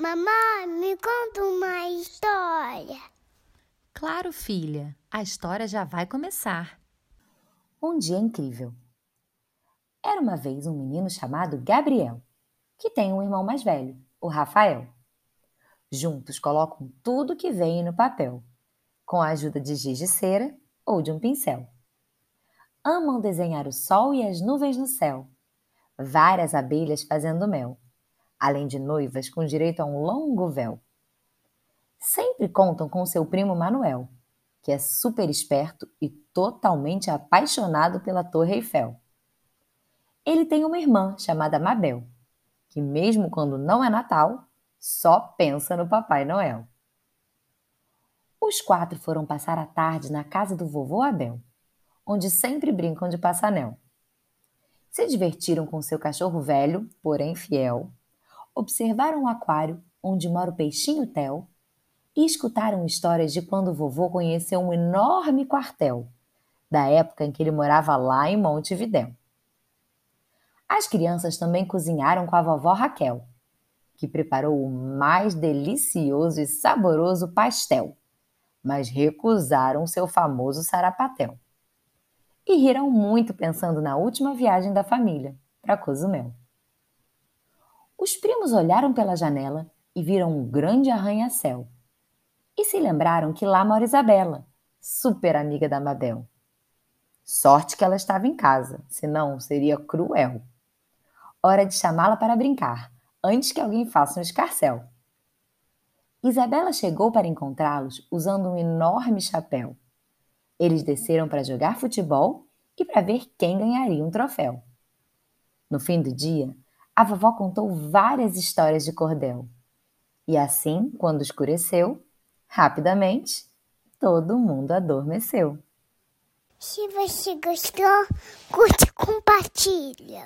Mamãe, me conta uma história. Claro, filha, a história já vai começar. Um dia incrível. Era uma vez um menino chamado Gabriel, que tem um irmão mais velho, o Rafael. Juntos colocam tudo que vem no papel, com a ajuda de giz de cera ou de um pincel. Amam desenhar o sol e as nuvens no céu, várias abelhas fazendo mel, além de noivas com direito a um longo véu. Sempre contam com seu primo Manuel, que é super esperto e totalmente apaixonado pela Torre Eiffel. Ele tem uma irmã chamada Mabel, que, mesmo quando não é Natal, só pensa no Papai Noel. Os quatro foram passar a tarde na casa do vovô Abel, onde sempre brincam de passanel. Se divertiram com seu cachorro velho, porém fiel, observaram o aquário onde mora o peixinho Tel e escutaram histórias de quando o vovô conheceu um enorme quartel, da época em que ele morava lá em Montevidéu. As crianças também cozinharam com a vovó Raquel, que preparou o mais delicioso e saboroso pastel, mas recusaram seu famoso sarapatel. E riram muito pensando na última viagem da família, para Cozumel. Os primos olharam pela janela e viram um grande arranha-céu. E se lembraram que lá mora Isabela, super amiga da Mabel. Sorte que ela estava em casa, senão seria cruel. Hora de chamá-la para brincar, antes que alguém faça um escarcel. Isabela chegou para encontrá-los usando um enorme chapéu. Eles desceram para jogar futebol e para ver quem ganharia um troféu. No fim do dia, a vovó contou várias histórias de cordel. E assim, quando escureceu, rapidamente, todo mundo adormeceu. Se você gostou, curte e compartilha.